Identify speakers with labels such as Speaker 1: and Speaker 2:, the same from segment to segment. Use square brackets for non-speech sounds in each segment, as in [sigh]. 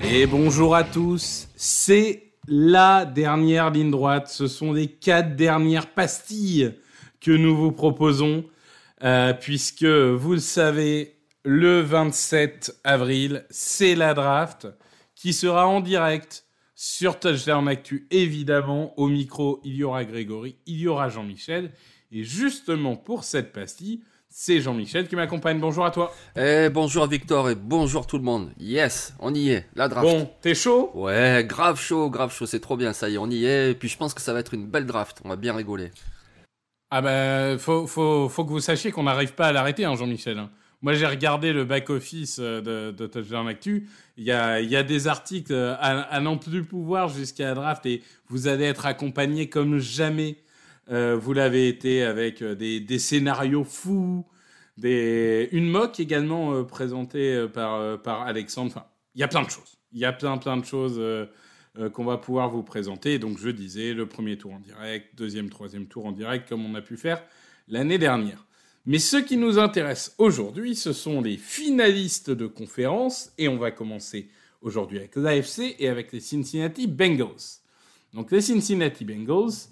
Speaker 1: Et bonjour à tous, c'est la dernière ligne droite, ce sont les quatre dernières pastilles que nous vous proposons, euh, puisque vous le savez, le 27 avril, c'est la draft qui sera en direct sur Touchdown Actu, évidemment. Au micro, il y aura Grégory, il y aura Jean-Michel. Et justement, pour cette pastille, c'est Jean-Michel qui m'accompagne. Bonjour à toi.
Speaker 2: Eh, bonjour Victor et bonjour tout le monde. Yes, on y est, la draft.
Speaker 1: Bon, t'es chaud?
Speaker 2: Ouais, grave chaud, grave chaud, c'est trop bien, ça y est, on y est. Et puis je pense que ça va être une belle draft, on va bien rigoler.
Speaker 1: Ah ben, faut, faut, faut que vous sachiez qu'on n'arrive pas à l'arrêter, hein, Jean-Michel. hein. Moi, j'ai regardé le back-office euh, de, de Touchdown Actu. Il y a, il y a des articles euh, à, à n'en plus pouvoir jusqu'à la draft et vous allez être accompagné comme jamais euh, vous l'avez été avec euh, des, scénarios fous, une mock également euh, présentée par, par Alexandre. Enfin, il y a plein de choses. Il y a plein, plein de choses qu'on va pouvoir vous présenter. Donc, je disais, le premier tour en direct, deuxième, troisième tour en direct, comme on a pu faire l'année dernière. Mais ce qui nous intéresse aujourd'hui, ce sont les finalistes de conférence. Et on va commencer aujourd'hui avec l'AFC et avec les Cincinnati Bengals. Donc, les Cincinnati Bengals,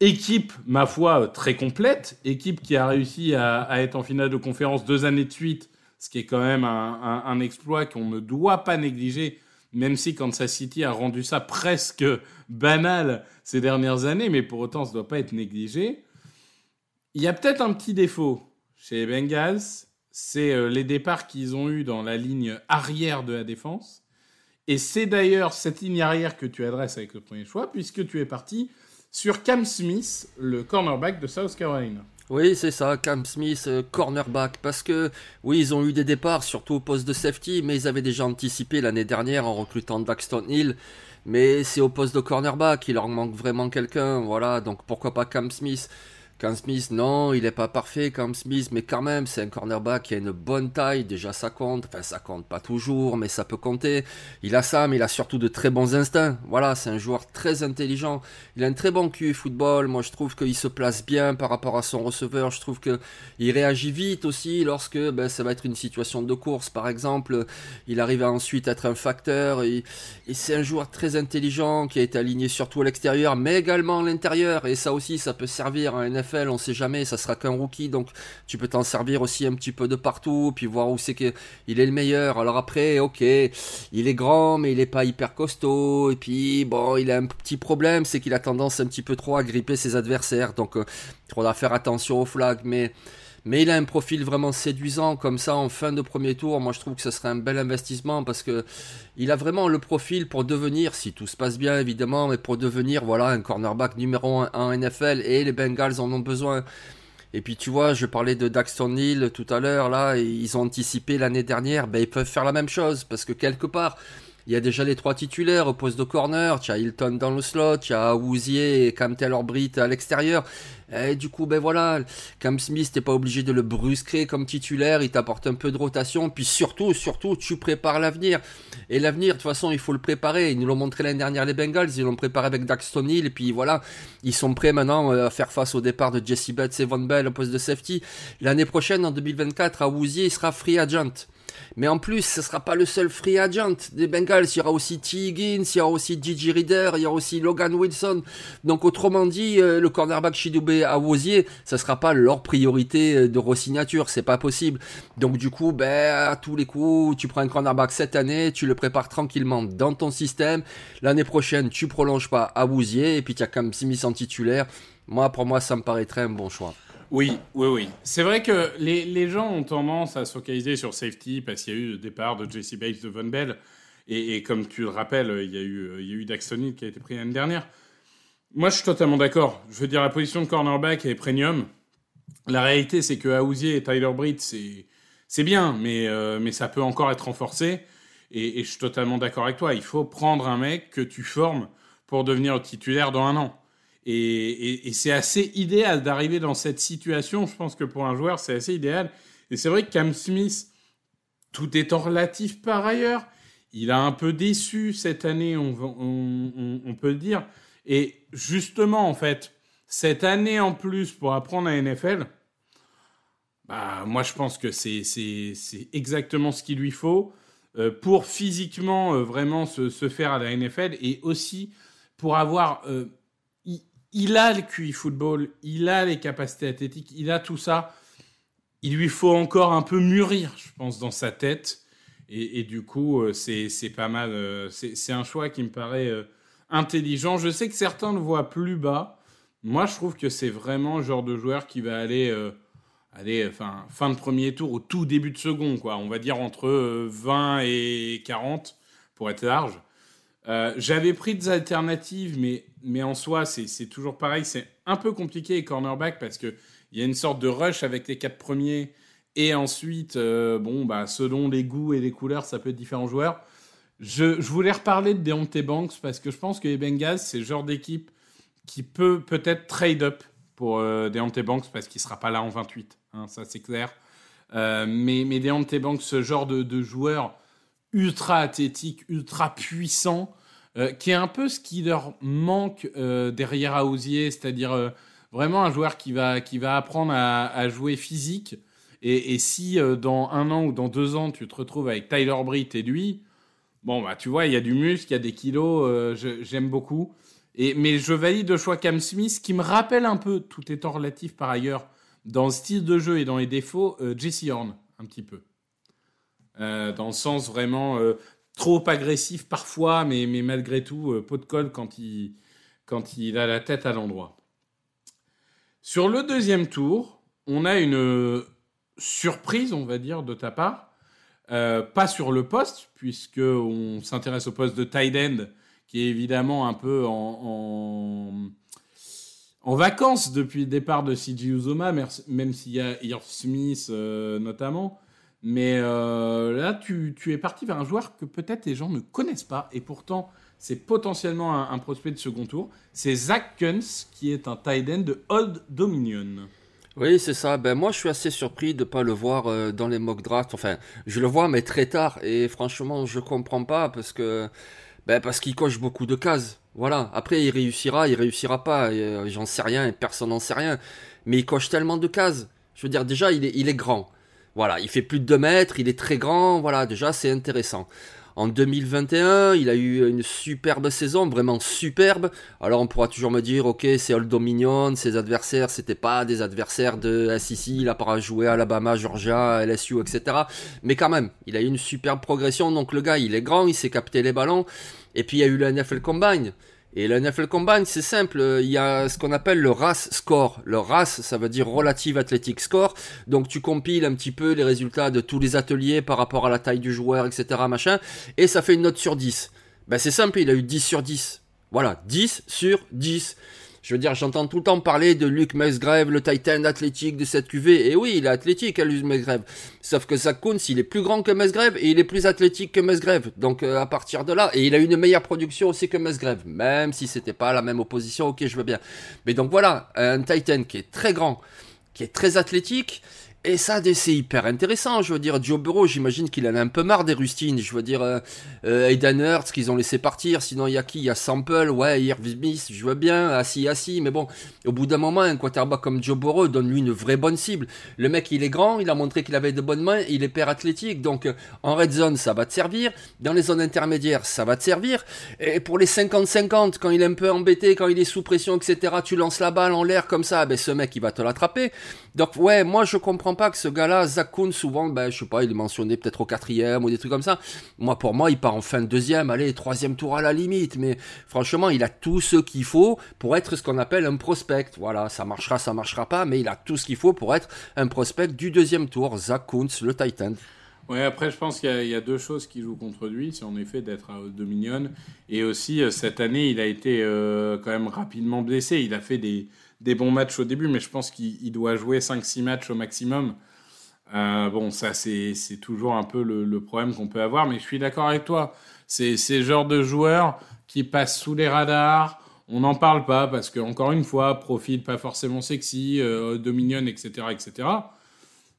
Speaker 1: équipe, ma foi, très complète. Équipe qui a réussi à, être en finale de conférence deux années de suite, ce qui est quand même un, un- un exploit qu'on ne doit pas négliger, même si Kansas City a rendu ça presque banal ces dernières années, mais pour autant, ça ne doit pas être négligé. Il y a peut-être un petit défaut chez les Bengals, c'est euh, les départs qu'ils ont eus dans la ligne arrière de la défense. Et c'est d'ailleurs cette ligne arrière que tu adresses avec le premier choix, puisque tu es parti sur Cam Smith, le cornerback de South Carolina.
Speaker 2: Oui, c'est ça, Cam Smith, euh, cornerback, parce que oui, ils ont eu des départs, surtout au poste de safety, mais ils avaient déjà anticipé l'année dernière en recrutant Daxton Hill. Mais c'est au poste de cornerback, il leur manque vraiment quelqu'un, voilà, donc pourquoi pas Cam Smith Cam Smith, non, il est pas parfait, Cam Smith, mais quand même, c'est un cornerback qui a une bonne taille, déjà ça compte, enfin ça compte pas toujours, mais ça peut compter. Il a ça, mais il a surtout de très bons instincts. Voilà, c'est un joueur très intelligent. Il a un très bon QI football. Moi, je trouve qu'il se place bien par rapport à son receveur. Je trouve que il réagit vite aussi lorsque ben, ça va être une situation de course, par exemple. Il arrive à ensuite être un facteur. Et, c'est un joueur très intelligent qui a été aligné surtout à l'extérieur, mais également à l'intérieur. Et ça aussi, ça peut servir en On sait jamais. Ça sera qu'un rookie, donc tu peux t'en servir aussi un petit peu de partout, puis voir où c'est que il est le meilleur. Alors après, ok, il est grand, mais il est pas hyper costaud. Et puis bon, il a un petit problème, c'est qu'il a tendance un petit peu trop à gripper ses adversaires. Donc euh, il faudra faire attention aux flags, mais mais il a un profil vraiment séduisant comme ça en fin de premier tour. Moi, je trouve que ce serait un bel investissement parce que il a vraiment le profil pour devenir, si tout se passe bien évidemment, mais pour devenir voilà un cornerback numéro 1 en NFL et les Bengals en ont besoin. Et puis tu vois, je parlais de Daxton Hill tout à l'heure, là, ils ont anticipé l'année dernière, ben, ils peuvent faire la même chose, parce que quelque part, il y a déjà les trois titulaires au poste de corner, tu as Hilton dans le slot, tu as Wouzier et Cam Taylor-Britt à l'extérieur. Et du coup, ben voilà, Cam Smith, t'es pas obligé de le brusquer comme titulaire, il t'apporte un peu de rotation, puis surtout, surtout, tu prépares l'avenir. Et l'avenir, de toute façon, il faut le préparer. Ils nous l'ont montré l'année dernière, les Bengals, ils l'ont préparé avec Daxton Hill, et puis voilà, ils sont prêts maintenant euh, à faire face au départ de Jesse Bates et Von Bell au poste de safety. L'année prochaine, en 2024, à Wouzier, il sera free agent. Mais en plus, ce sera pas le seul free agent des Bengals. Il y aura aussi T. Higgins, il y aura aussi Gigi Reader, il y aura aussi Logan Wilson. Donc autrement dit, euh, le cornerback Chidoube à Wosier, ça sera pas leur priorité euh, de re-signature, c'est pas possible. Donc du coup, ben à tous les coups, tu prends un cornerback cette année, tu le prépares tranquillement dans ton système. L'année prochaine, tu prolonges pas à Wosier et puis tu as comme Smith en titulaire. Moi, pour moi, ça me paraîtrait un bon choix.
Speaker 1: Oui, oui, oui. C'est vrai que les, les, gens ont tendance à se focaliser sur safety parce qu'il y a eu le départ de Jesse Bates de Von Bell. Et, comme tu le rappelles, il y a eu, il eu Daxton qui a été pris l'année dernière. Moi, je suis totalement d'accord. Je veux dire, la position de cornerback est premium. La réalité, c'est que Aouzier et Tyler Britt, c'est, bien, mais, euh, mais ça peut encore être renforcé. Et je suis totalement d'accord avec toi. Il faut prendre un mec que tu formes pour devenir titulaire dans un an. Et, c'est assez idéal d'arriver dans cette situation. Je pense que pour un joueur, c'est assez idéal. Et c'est vrai que Cam Smith, tout étant relatif par ailleurs, il a un peu déçu cette année, on, peut le dire. Et justement, en fait, cette année en plus pour apprendre à NFL, bah, moi je pense que c'est exactement ce qu'il lui faut euh, pour physiquement euh, vraiment se, faire à la NFL et aussi pour avoir euh, il a le QI football, il a les capacités athlétiques, il a tout ça. Il lui faut encore un peu mûrir, je pense, dans sa tête. Et, du coup, euh, c'est pas mal. Euh, c'est un choix qui me paraît euh, intelligent. Je sais que certains le voient plus bas. Moi, je trouve que c'est vraiment le genre de joueur qui va aller, aller fin, fin de premier tour au tout début de second. Quoi. On va dire entre 20 et 40 pour être large. Euh, j'avais pris des alternatives, mais, mais en soi, c'est toujours pareil. C'est un peu compliqué les cornerbacks parce qu'il y a une sorte de rush avec les quatre premiers. Et ensuite, euh, bon, bah, selon les goûts et les couleurs, ça peut être différents joueurs. Je, voulais reparler de Deontay Banks parce que je pense que les Bengals, c'est le genre d'équipe qui peut peut-être trade up pour euh, Banks parce qu'il ne sera pas là en 28. Hein, ça, c'est clair. Euh, mais, mais Deontay Banks, ce genre de, de joueur ultra athlétique, ultra puissant, euh, qui est un peu ce qui leur manque euh, derrière Aouzier, c'est-à-dire euh, vraiment un joueur qui va, qui va apprendre à, jouer physique. Et, si dans un an ou dans deux ans, tu te retrouves avec Tyler Britt et lui, bon, bah, tu vois, il y a du muscle, il y a des kilos, j'aime beaucoup. Et, mais je valide le choix Cam Smith, qui me rappelle un peu, tout étant relatif par ailleurs, dans le style de jeu et dans les défauts, Jesse Horn, un petit peu. Dans le sens vraiment trop agressif parfois, mais, mais malgré tout, euh, pot de colle quand il, quand il a la tête à l'endroit. Sur le deuxième tour, on a une euh, surprise, on va dire, de ta part. Euh, pas sur le poste, puisqu'on s'intéresse au poste de tight end, qui est évidemment un peu en, en, vacances depuis le départ de CJ Uzoma, même s'il y a Irv Smith notamment. Mais euh, là, tu, es parti vers un joueur que peut-être les gens ne connaissent pas, et pourtant, c'est potentiellement un, prospect de second tour. C'est Zach Kunz, qui est un tight de Old Dominion.
Speaker 2: Oui, c'est ça. Ben moi, je suis assez surpris de ne pas le voir euh, dans les mock drafts. Enfin, je le vois, mais très tard. Et franchement, je comprends pas parce que ben parce qu'il coche beaucoup de cases. Voilà. Après, il réussira, il réussira pas. Euh, j'en sais rien personne n'en sait rien. Mais il coche tellement de cases. Je veux dire, déjà, il est, il est grand. Voilà, il fait plus de 2 mètres, il est très grand, voilà, déjà c'est intéressant. En 2021, il a eu une superbe saison, vraiment superbe. Alors on pourra toujours me dire, ok, c'est Old Dominion, ses adversaires, c'était pas des adversaires de SEC, il a pas joué à Alabama, Georgia, LSU, etc. Mais quand même, il a eu une superbe progression. Donc le gars, il est grand, il sait capter les ballons. Et puis il y a eu le NFL Combine. Et le NFL Combine, c'est simple, il y a ce qu'on appelle le RAS score. Le RAS, ça veut dire Relative Athletic Score. Donc tu compiles un petit peu les résultats de tous les ateliers par rapport à la taille du joueur, etc. machin, et ça fait une note sur 10. Ben c'est simple, il a eu 10 sur 10. Voilà, 10 sur 10. Je veux dire, j'entends tout le temps parler de Luke Musgrave, le Titan athlétique de cette QV. Et oui, il est athlétique, hein, Luke Musgrave. Sauf que Kuntz, il est plus grand que Musgrave et il est plus athlétique que Musgrave. Donc euh, à partir de là, et il a une meilleure production aussi que Musgrave. Même si c'était pas la même opposition, ok, je veux bien. Mais donc voilà, un Titan qui est très grand, qui est très athlétique Et ça, c'est hyper intéressant. Je veux dire, Joe Burrow, j'imagine qu'il en a un peu marre des rustines. Je veux dire, euh, euh Aiden Hurts qu'ils ont laissé partir. Sinon, il y a qui? Il y a Sample, ouais, Irv Smith, je veux bien, assis, assis. Mais bon, au bout d'un moment, un quarterback comme Joe Burrow donne-lui une vraie bonne cible. Le mec, il est grand, il a montré qu'il avait de bonnes mains, il est père athlétique. Donc, euh, en red zone, ça va te servir. Dans les zones intermédiaires, ça va te servir. Et pour les 50-50, quand il est un peu embêté, quand il est sous pression, etc., tu lances la balle en l'air comme ça, ben ce mec, il va te l'attraper. Donc, ouais, moi, je comprends pas que ce gars-là, Zach souvent, ben, je sais pas, il est mentionné peut-être au quatrième ou des trucs comme ça. Moi, pour moi, il part en fin de deuxième, allez, troisième tour à la limite. Mais franchement, il a tout ce qu'il faut pour être ce qu'on appelle un prospect. Voilà, ça marchera, ça marchera pas, mais il a tout ce qu'il faut pour être un prospect du deuxième tour. Zach le Titan.
Speaker 1: Ouais, après, je pense qu'il y, a deux choses qui jouent contre lui. C'est en effet d'être à Dominion. Et aussi, euh, cette année, il a été euh, quand même rapidement blessé. Il a fait des, bons matchs au début, mais je pense qu'il doit jouer 5-6 matchs au maximum. Euh, bon, ça, c'est toujours un peu le, problème qu'on peut avoir, mais je suis d'accord avec toi. C'est ce genre de joueurs qui passent sous les radars. On n'en parle pas parce que, encore une fois, profil pas forcément sexy, euh, dominion, etc., etc.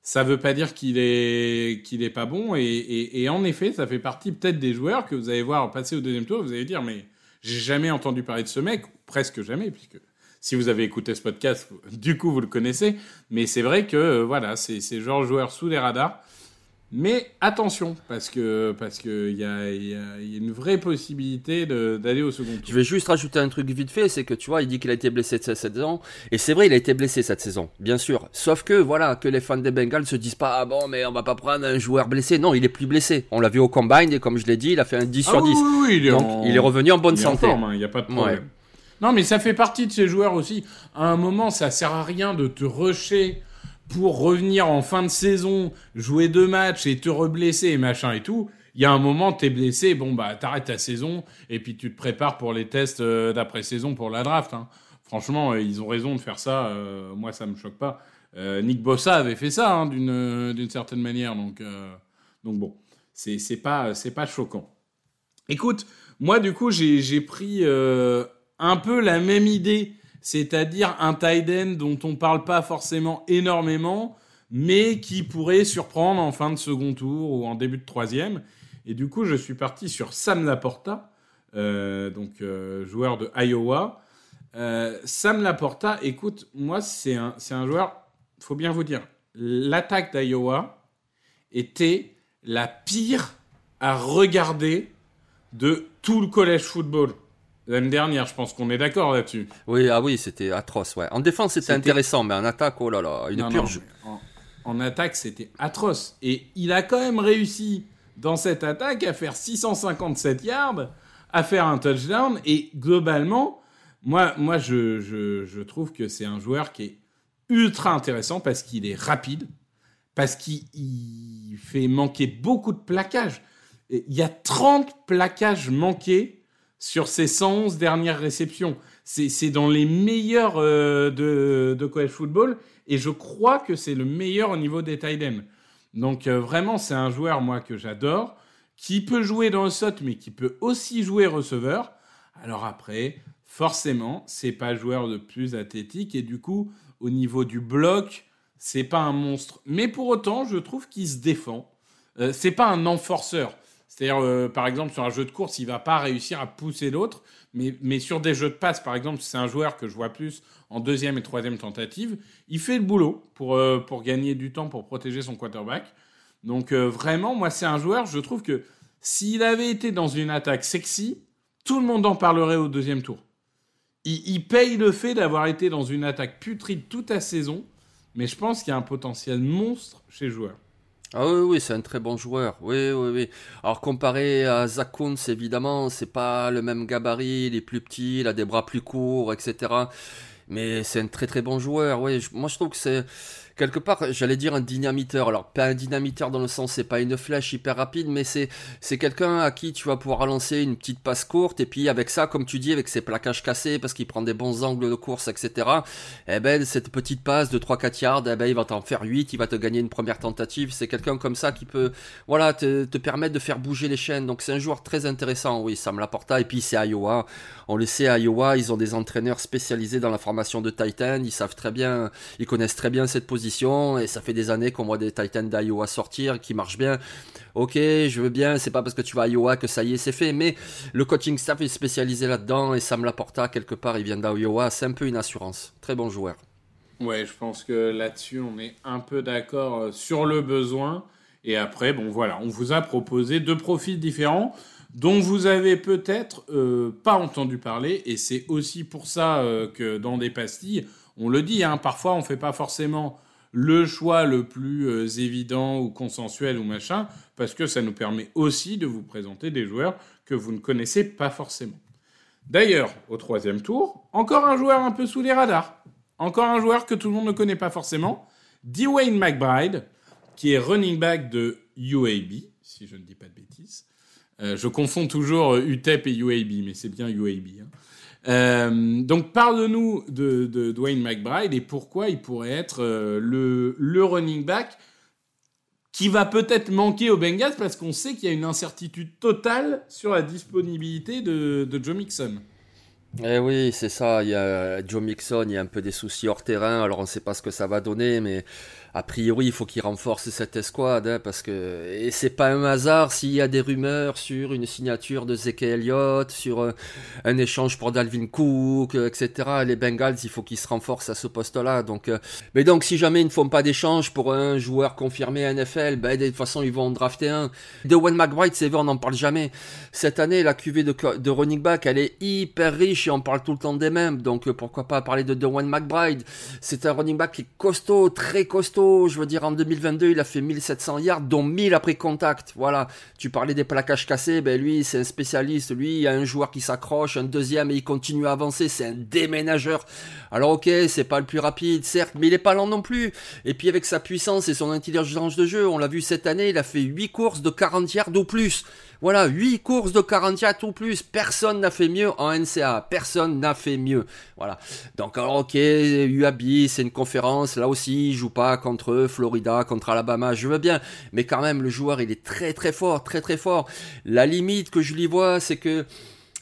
Speaker 1: Ça veut pas dire qu'il est qu'il est pas bon. Et, et, en effet, ça fait partie peut-être des joueurs que vous allez voir passer au deuxième tour. Vous allez dire, mais j'ai jamais entendu parler de ce mec, presque jamais, puisque si vous avez écouté ce podcast, [laughs] du coup, vous le connaissez. Mais c'est vrai que, euh, voilà, c'est genre joueur sous les radars. Mais attention, parce que parce que il y a, y a, une vraie possibilité d'aller au second tour.
Speaker 2: Je vais juste rajouter un truc vite fait, c'est que tu vois, il dit qu'il a été blessé cette saison, et c'est vrai, il a été blessé cette saison, bien sûr. Sauf que voilà, que les fans des Bengals se disent pas ah bon, mais on va pas prendre un joueur blessé. Non, il est plus blessé. On l'a vu au combine et comme je l'ai dit, il a fait un 10 sur 10.
Speaker 1: Ah oui, oui, il est
Speaker 2: Donc il est revenu en bonne santé.
Speaker 1: Il hein, n'y a pas de problème. Non, mais ça fait partie de ces joueurs aussi. À un moment, ça sert à rien de te rusher pour revenir en fin de saison, jouer deux matchs et te reblesser et machin et tout. Il y a un moment, t'es blessé, bon bah t'arrêtes ta saison et puis tu te prépares pour les tests euh, d'après-saison pour la draft. Hein. Franchement, euh, ils ont raison de faire ça. Euh, moi, ça me choque pas. Nick Bossa avait fait ça hein, d'une certaine manière, donc donc bon, c'est pas c'est pas choquant. Écoute, moi du coup j'ai pris un peu la même idée, c'est-à-dire un tight end dont on parle pas forcément énormément, mais qui pourrait surprendre en fin de second tour ou en début de troisième. Et du coup, je suis parti sur Sam Laporta, euh, donc euh, joueur de Iowa. Euh, Sam Laporta, écoute, moi, c'est un, c'est un joueur, faut bien vous dire, l'attaque d'Iowa était la pire à regarder de tout le collège football. L'année dernière, je pense qu'on est d'accord là-dessus.
Speaker 2: Oui, ah oui, c'était atroce. Ouais. En défense, c'était intéressant, mais en attaque, oh là là, une purge.
Speaker 1: en, attaque, c'était atroce. Et il a quand même réussi dans cette attaque à faire 657 yards, à faire un touchdown. Et globalement, moi, moi je, je, je trouve que c'est un joueur qui est ultra intéressant parce qu'il est rapide, parce qu'il fait manquer beaucoup de plaquages. Il y a 30 plaquages manqués sur ses 111 dernières réceptions. C'est dans les meilleurs euh, de, college football et je crois que c'est le meilleur au niveau des tight. Donc euh, vraiment, c'est un joueur, moi, que j'adore, qui peut jouer dans le SOT, mais qui peut aussi jouer receveur. Alors après, forcément, c'est pas le joueur le plus athlétique et du coup, au niveau du bloc, c'est pas un monstre. Mais pour autant, je trouve qu'il se défend. Euh, c'est pas un enforceur. C'est-à-dire, euh, par exemple, sur un jeu de course, il va pas réussir à pousser l'autre, mais, sur des jeux de passe, par exemple, c'est un joueur que je vois plus en deuxième et troisième tentative, il fait le boulot pour, euh, gagner du temps, pour protéger son quarterback. Donc euh, vraiment, moi, c'est un joueur, je trouve que s'il avait été dans une attaque sexy, tout le monde en parlerait au deuxième tour. Il, il paye le fait d'avoir été dans une attaque putride toute la saison, mais je pense qu'il y a un potentiel monstre chez le joueur.
Speaker 2: Ah oui, oui, c'est un très bon joueur. Oui, oui, oui. Alors comparé à Zach évidemment, c'est pas le même gabarit, il est plus petit, il a des bras plus courts, etc. Mais c'est un très très bon joueur. Oui, moi je trouve que c'est quelque part, j'allais dire un dynamiteur. Alors, pas un dynamiteur dans le sens, c'est pas une flèche hyper rapide, mais c'est, c'est quelqu'un à qui tu vas pouvoir lancer une petite passe courte, et puis avec ça, comme tu dis, avec ses plaquages cassés, parce qu'il prend des bons angles de course, etc., eh ben, cette petite passe de 3-4 yards, eh ben, il va t'en faire 8, il va te gagner une première tentative. C'est quelqu'un comme ça qui peut, voilà, te, permettre de faire bouger les chaînes. Donc, c'est un joueur très intéressant, oui, ça me l'apporta. Et puis, c'est Iowa. On le sait, à Iowa, ils ont des entraîneurs spécialisés dans la formation de Titan, ils savent très bien, ils connaissent très bien cette position et ça fait des années qu'on voit des Titans d'Iowa sortir qui marchent bien. Ok, je veux bien, c'est pas parce que tu vas à Iowa que ça y est, c'est fait, mais le coaching staff est spécialisé là-dedans et Sam Laporta, quelque part, il vient d'Iowa, c'est un peu une assurance. Très bon joueur.
Speaker 1: Ouais, je pense que là-dessus, on est un peu d'accord euh, sur le besoin. Et après, bon voilà, on vous a proposé deux profils différents dont vous avez peut-être euh, pas entendu parler. Et c'est aussi pour ça euh, que dans des pastilles, on le dit, hein, parfois on fait pas forcément le choix le plus évident ou consensuel ou machin, parce que ça nous permet aussi de vous présenter des joueurs que vous ne connaissez pas forcément. D'ailleurs, au troisième tour, encore un joueur un peu sous les radars. Encore un joueur que tout le monde ne connaît pas forcément, Dwayne McBride, qui est running back de UAB, si je ne dis pas de bêtises. Euh, je confonds toujours UTEP et UAB, mais c'est bien UAB. Hein. Euh, donc parle-nous de, Dwayne McBride et pourquoi il pourrait être euh, le, running back qui va peut-être manquer aux Bengals parce qu'on sait qu'il y a une incertitude totale sur la disponibilité de, de Joe Mixon.
Speaker 2: Eh oui, c'est ça. Il y a Joe Mixon, il y a un peu des soucis hors terrain. Alors on ne sait pas ce que ça va donner, mais a priori, il faut qu'il renforce cette escouade, hein, parce que et c'est pas un hasard s'il y a des rumeurs sur une signature de Zeke Elliott, sur euh, un échange pour Dalvin Cook, euh, etc. Les Bengals, il faut qu'ils se renforcent à ce poste-là. Euh, mais donc, si jamais ils ne font pas d'échange pour un joueur confirmé NFL, ben, de toute façon, ils vont en drafter un. De Wayne McBride, c'est vrai, on n'en parle jamais. Cette année, la cuvée de, de running back, elle est hyper riche et on parle tout le temps des mêmes. Donc, pourquoi pas parler de Dwayne McBride? C'est un running back qui est costaud, très costaud je veux dire, en 2022, il a fait 1700 yards, dont 1000 après contact. Voilà. Tu parlais des plaquages cassés, ben lui, c'est un spécialiste. Lui, il y a un joueur qui s'accroche, un deuxième et il continue à avancer. C'est un déménageur. Alors, ok, c'est pas le plus rapide, certes, mais il est pas lent non plus. Et puis, avec sa puissance et son intelligence de jeu, on l'a vu cette année, il a fait 8 courses de 40 yards ou plus. Voilà, 8 courses de 40 yards ou plus. Personne n'a fait mieux en NCA. Personne n'a fait mieux. Voilà. Donc, alors, ok, UAB, c'est une conférence. Là aussi, il joue pas contre Florida, contre Alabama. Je veux bien. Mais quand même, le joueur, il est très, très fort, très, très fort. La limite que je lui vois, c'est que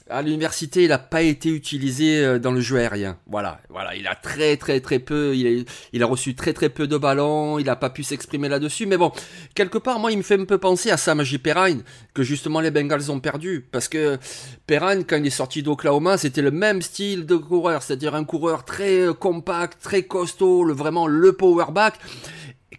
Speaker 2: à l'université, il n'a pas été utilisé euh, dans le jeu aérien. Voilà, voilà, il a très très très peu, il a, il a reçu très très peu de ballons, il n'a pas pu s'exprimer là-dessus. Mais bon, quelque part, moi, il me fait un peu penser à Sam J. Perrine, que justement les Bengals ont perdu. Parce que Perrine, quand il est sorti d'Oklahoma, c'était le même style de coureur, c'est-à-dire un coureur très euh, compact, très costaud, le, vraiment le powerback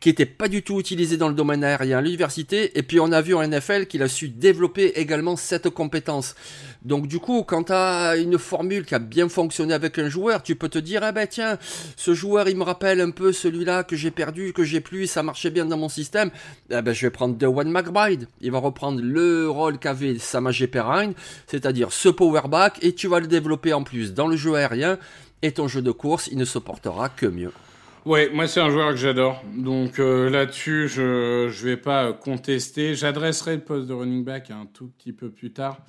Speaker 2: qui était pas du tout utilisé dans le domaine aérien à l'université, et puis on a vu en NFL qu'il a su développer également cette compétence. Donc du coup, quand tu as une formule qui a bien fonctionné avec un joueur, tu peux te dire, ah ben tiens, ce joueur il me rappelle un peu celui-là que j'ai perdu, que j'ai plus, ça marchait bien dans mon système, eh ben je vais prendre Dewan McBride. Il va reprendre le rôle qu'avait Samajé Perrine, c'est-à-dire ce powerback, et tu vas le développer en plus dans le jeu aérien, et ton jeu de course, il ne se portera que mieux.
Speaker 1: Ouais, moi c'est un joueur que j'adore. Donc euh, là-dessus, je ne vais pas contester. J'adresserai le poste de running back un tout petit peu plus tard.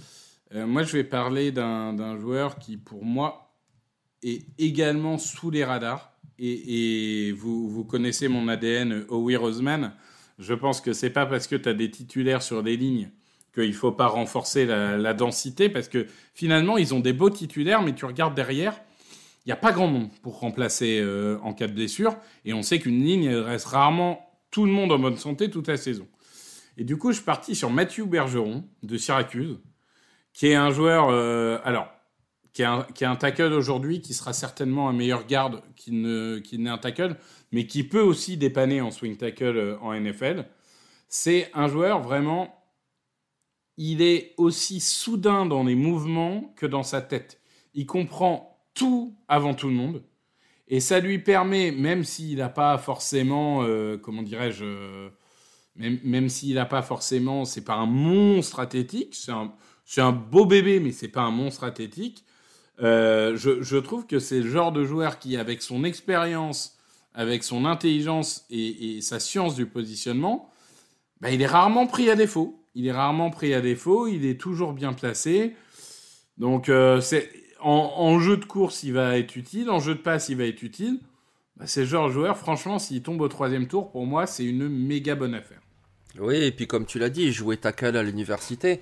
Speaker 1: Euh, moi, je vais parler d'un joueur qui, pour moi, est également sous les radars. Et, vous, vous, connaissez mon ADN, Howie Roseman. Je pense que c'est pas parce que tu as des titulaires sur des lignes qu'il faut pas renforcer la, la, densité, parce que finalement, ils ont des beaux titulaires, mais tu regardes derrière, n'y a pas grand monde pour remplacer euh, en cas de blessure. Et on sait qu'une ligne reste rarement tout le monde en bonne santé toute la saison. Et du coup, je suis parti sur Mathieu Bergeron de Syracuse, qui est un joueur, euh, alors, qui est un, qui un tackle aujourd'hui, qui sera certainement un meilleur garde qu'il n'est un tackle, mais qui peut aussi dépanner en swing tackle euh, en NFL. C'est un joueur vraiment, il est aussi soudain dans les mouvements que dans sa tête. Il comprend tout avant tout le monde. Et ça lui permet, même s'il n'a pas forcément, euh, comment dirais-je, euh, même, s'il n'a pas forcément, c'est pas un monstre athlétique, c'est un, beau bébé, mais c'est pas un monstre athlétique. Euh, je, trouve que c'est le genre de joueur qui, avec son expérience, avec son intelligence et, sa science du positionnement, bah, il est rarement pris à défaut. Il est rarement pris à défaut, il est toujours bien placé. Donc, c'est en, jeu de course, il va être utile. En jeu de passe, il va être utile. Bah, c'est ce genre joueur, franchement, s'il tombe au troisième tour, pour moi, c'est une méga bonne affaire.
Speaker 2: Oui, et puis comme tu l'as dit, il jouait tackle à l'université.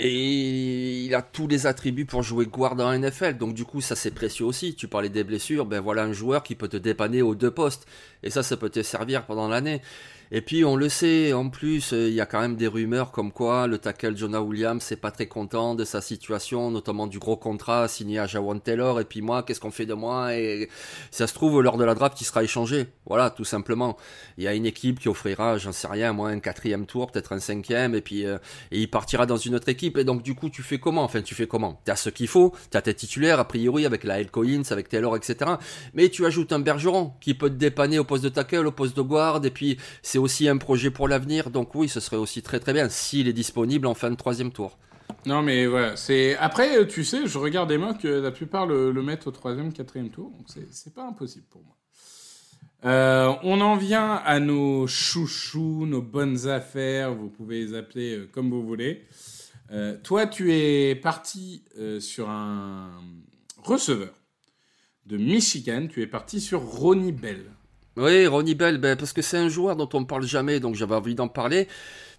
Speaker 2: Et il a tous les attributs pour jouer guard en NFL. Donc du coup, ça c'est précieux aussi. Tu parlais des blessures, ben voilà un joueur qui peut te dépanner aux deux postes. Et ça, ça peut te servir pendant l'année. Et puis on le sait, en plus, euh, il y a quand même des rumeurs comme quoi le tackle Jonah Williams n'est pas très content de sa situation, notamment du gros contrat signé à Jawan Taylor. Et puis moi, qu'est-ce qu'on fait de moi? Et ça se trouve, lors de la draft, il sera échangé. Voilà, tout simplement. Il y a une équipe qui offrira, j'en sais rien, moi, un quatrième tour, peut-être un cinquième, et puis euh, et il partira dans une autre équipe. Et donc du coup, tu fais comment? Enfin, tu fais comment? Tu as ce qu'il faut, tu as tes titulaires, a priori, avec la L. Collins, avec Taylor, etc. Mais tu ajoutes un Bergeron qui peut te dépanner au poste de tackle, au poste de guard, et puis c'est aussi un projet pour l'avenir. Donc oui, ce serait aussi très très bien s'il est disponible en fin de troisième tour.
Speaker 1: Non, mais voilà, c'est après, tu sais, je regarde des mocs, la plupart le, le mettent au troisième, quatrième tour, donc c'est pas impossible pour moi. Euh, on en vient à nos chouchous, nos bonnes affaires, vous pouvez les appeler euh, comme vous voulez. Euh, toi, tu es parti sur un receveur de Michigan, tu es parti sur Ronnie Bell.
Speaker 2: Oui, Ronnie Bell, ben, parce que c'est un joueur dont on ne parle jamais, donc j'avais envie d'en parler.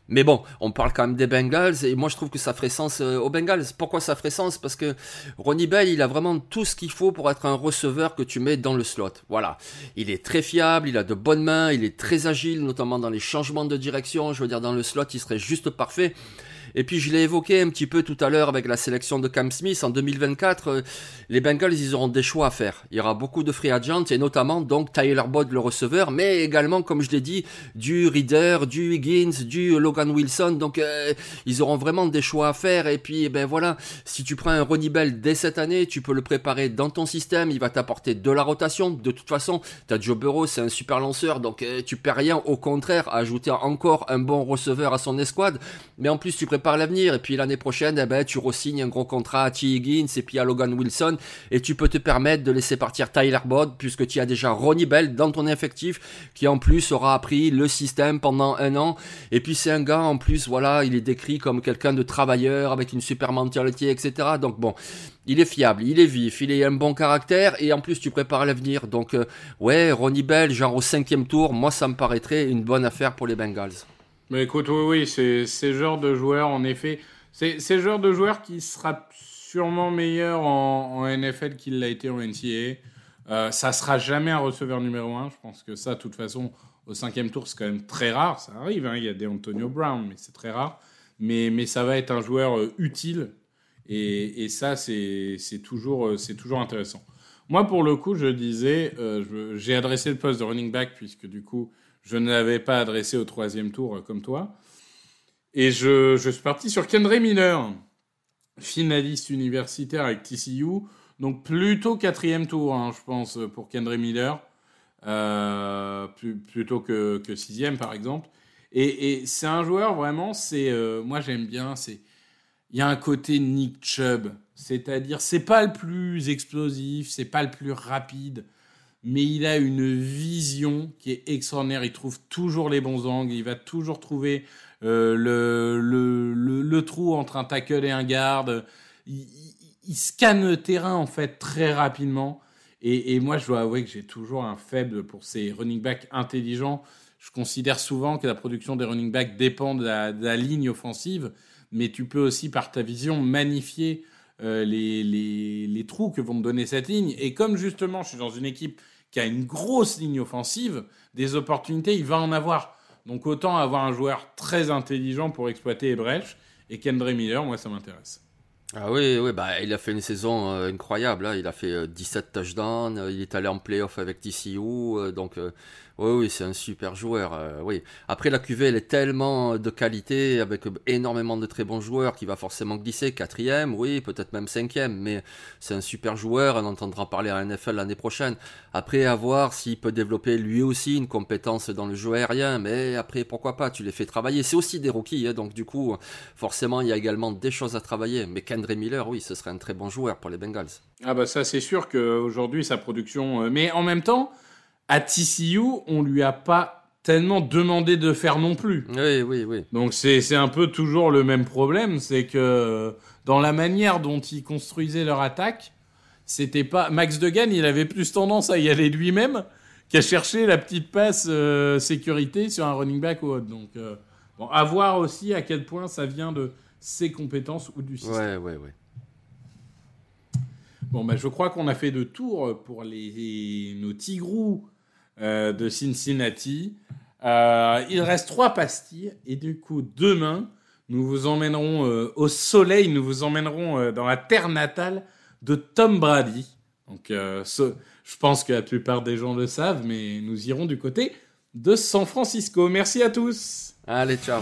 Speaker 2: Mais bon, on parle quand même des Bengals et moi je trouve que ça ferait sens euh, aux Bengals. Pourquoi ça ferait sens? Parce que Ronnie Bell, il a vraiment tout ce qu'il faut pour être un receveur que tu mets dans le slot. Voilà. Il est très fiable, il a de bonnes mains, il est très agile, notamment dans les changements de direction. Je veux dire, dans le slot, il serait juste parfait. Et puis je l'ai évoqué un petit peu tout à l'heure avec la sélection de Cam Smith en 2024. Euh, les Bengals, ils auront des choix à faire. Il y aura beaucoup de free agents et notamment donc Tyler Boyd le receveur, mais également, comme je l'ai dit, du Reader, du Higgins, du Logan Wilson. Donc euh, ils auront vraiment des choix à faire. Et puis eh ben voilà, si tu prends un Ronnie Bell dès cette année, tu peux le préparer dans ton système. Il va t'apporter de la rotation. De toute façon, as Joe Burrow, c'est un super lanceur, donc euh, tu perds rien. Au contraire, ajouter encore un bon receveur à son escouade. Mais en plus, tu prépares l'avenir. Et puis l'année prochaine, eh ben, tu re-signes un gros contrat à T. Higgins et puis à Logan Wilson. Et tu peux te permettre de laisser partir Tyler Bodd puisque tu as déjà Ronnie Bell dans ton effectif qui en plus aura appris le système pendant un an. Et puis c'est un gars en plus, voilà, il est décrit comme quelqu'un de travailleur avec une super mentalité, etc. Donc bon, il est fiable, il est vif, il a un bon caractère et en plus tu prépares l'avenir. Donc euh, ouais, Ronnie Bell, genre au cinquième tour, moi ça me paraîtrait une bonne affaire pour les Bengals.
Speaker 1: Mais écoute, oui, oui, c'est ce genre de joueur, en effet. C'est le genre de joueur qui sera sûrement meilleur en, en NFL qu'il l'a été en NCAA. Euh, ça sera jamais un receveur numéro 1. Je pense que ça, de toute façon, au cinquième tour, c'est quand même très rare. Ça arrive, hein. il y a des Antonio Brown, mais c'est très rare. Mais, mais ça va être un joueur euh, utile. Et, et ça, c'est toujours, euh, toujours intéressant. Moi, pour le coup, je disais, euh, j'ai adressé le poste de running back, puisque du coup, je ne l'avais pas adressé au troisième tour euh, comme toi. Et je, suis parti sur Kendra Miller, finaliste universitaire avec TCU. Donc plutôt quatrième tour, hein, je pense, pour Kendra Miller, euh, plutôt que, sixième par exemple. Et, et c'est un joueur vraiment, c'est euh, moi j'aime bien, c'est il y a un côté Nick Chubb, c'est-à-dire c'est pas le plus explosif, c'est pas le plus rapide, mais il a une vision qui est extraordinaire. Il trouve toujours les bons angles, il va toujours trouver euh, le, trou entre un tackle et un garde. Il, scanne le terrain en fait très rapidement. Et, et moi, je dois avouer que j'ai toujours un faible pour ces running backs intelligents. Je considère souvent que la production des running backs dépend de la, de la ligne offensive, mais tu peux aussi, par ta vision, magnifier euh, les, trous que vont me donner cette ligne. Et comme justement, je suis dans une équipe qui a une grosse ligne offensive, des opportunités, il va en avoir. Donc autant avoir un joueur très intelligent pour exploiter les brèches. Et Kendra Miller, moi, ça m'intéresse.
Speaker 2: Ah oui, oui, bah, il a fait une saison euh, incroyable. Hein. Il a fait 17 euh, touchdowns. il est allé en playoff avec TCU. donc, oui, oui, c'est un super joueur. Euh, oui. Après, la QV, elle est tellement de qualité, avec énormément de très bons joueurs, qui va forcément glisser. Quatrième, oui, peut-être même cinquième, mais c'est un super joueur. On entendra parler à NFL l'année prochaine. Après, à voir s'il peut développer lui aussi une compétence dans le jeu aérien. Mais après, pourquoi pas Tu les fais travailler. C'est aussi des rookies, hein, donc du coup, forcément, il y a également des choses à travailler. Mais Kendra Miller, oui, ce serait un très bon joueur pour les Bengals.
Speaker 1: Ah bah ça, c'est sûr qu'aujourd'hui, sa production... Euh, mais en même temps à TCU, on lui a pas tellement demandé de faire non plus.
Speaker 2: Oui, oui, oui.
Speaker 1: Donc c'est un peu toujours le même problème, c'est que dans la manière dont ils construisaient leur attaque, c'était pas Max Degan, il avait plus tendance à y aller lui-même qu'à chercher la petite passe euh, sécurité sur un running back ou autre. Donc euh, bon, à voir aussi à quel point ça vient de ses compétences ou du
Speaker 2: système. Ouais, ouais, ouais.
Speaker 1: Bon, bah, je crois qu'on a fait de tour pour les, nos tigrous euh, de Cincinnati. Euh, il reste trois pastilles et du coup, demain, nous vous emmènerons euh, au soleil, nous vous emmènerons dans la terre natale de Tom Brady. Donc, je pense que la plupart des gens le savent, mais nous irons du côté de San Francisco. Merci à tous.
Speaker 2: Allez, ciao.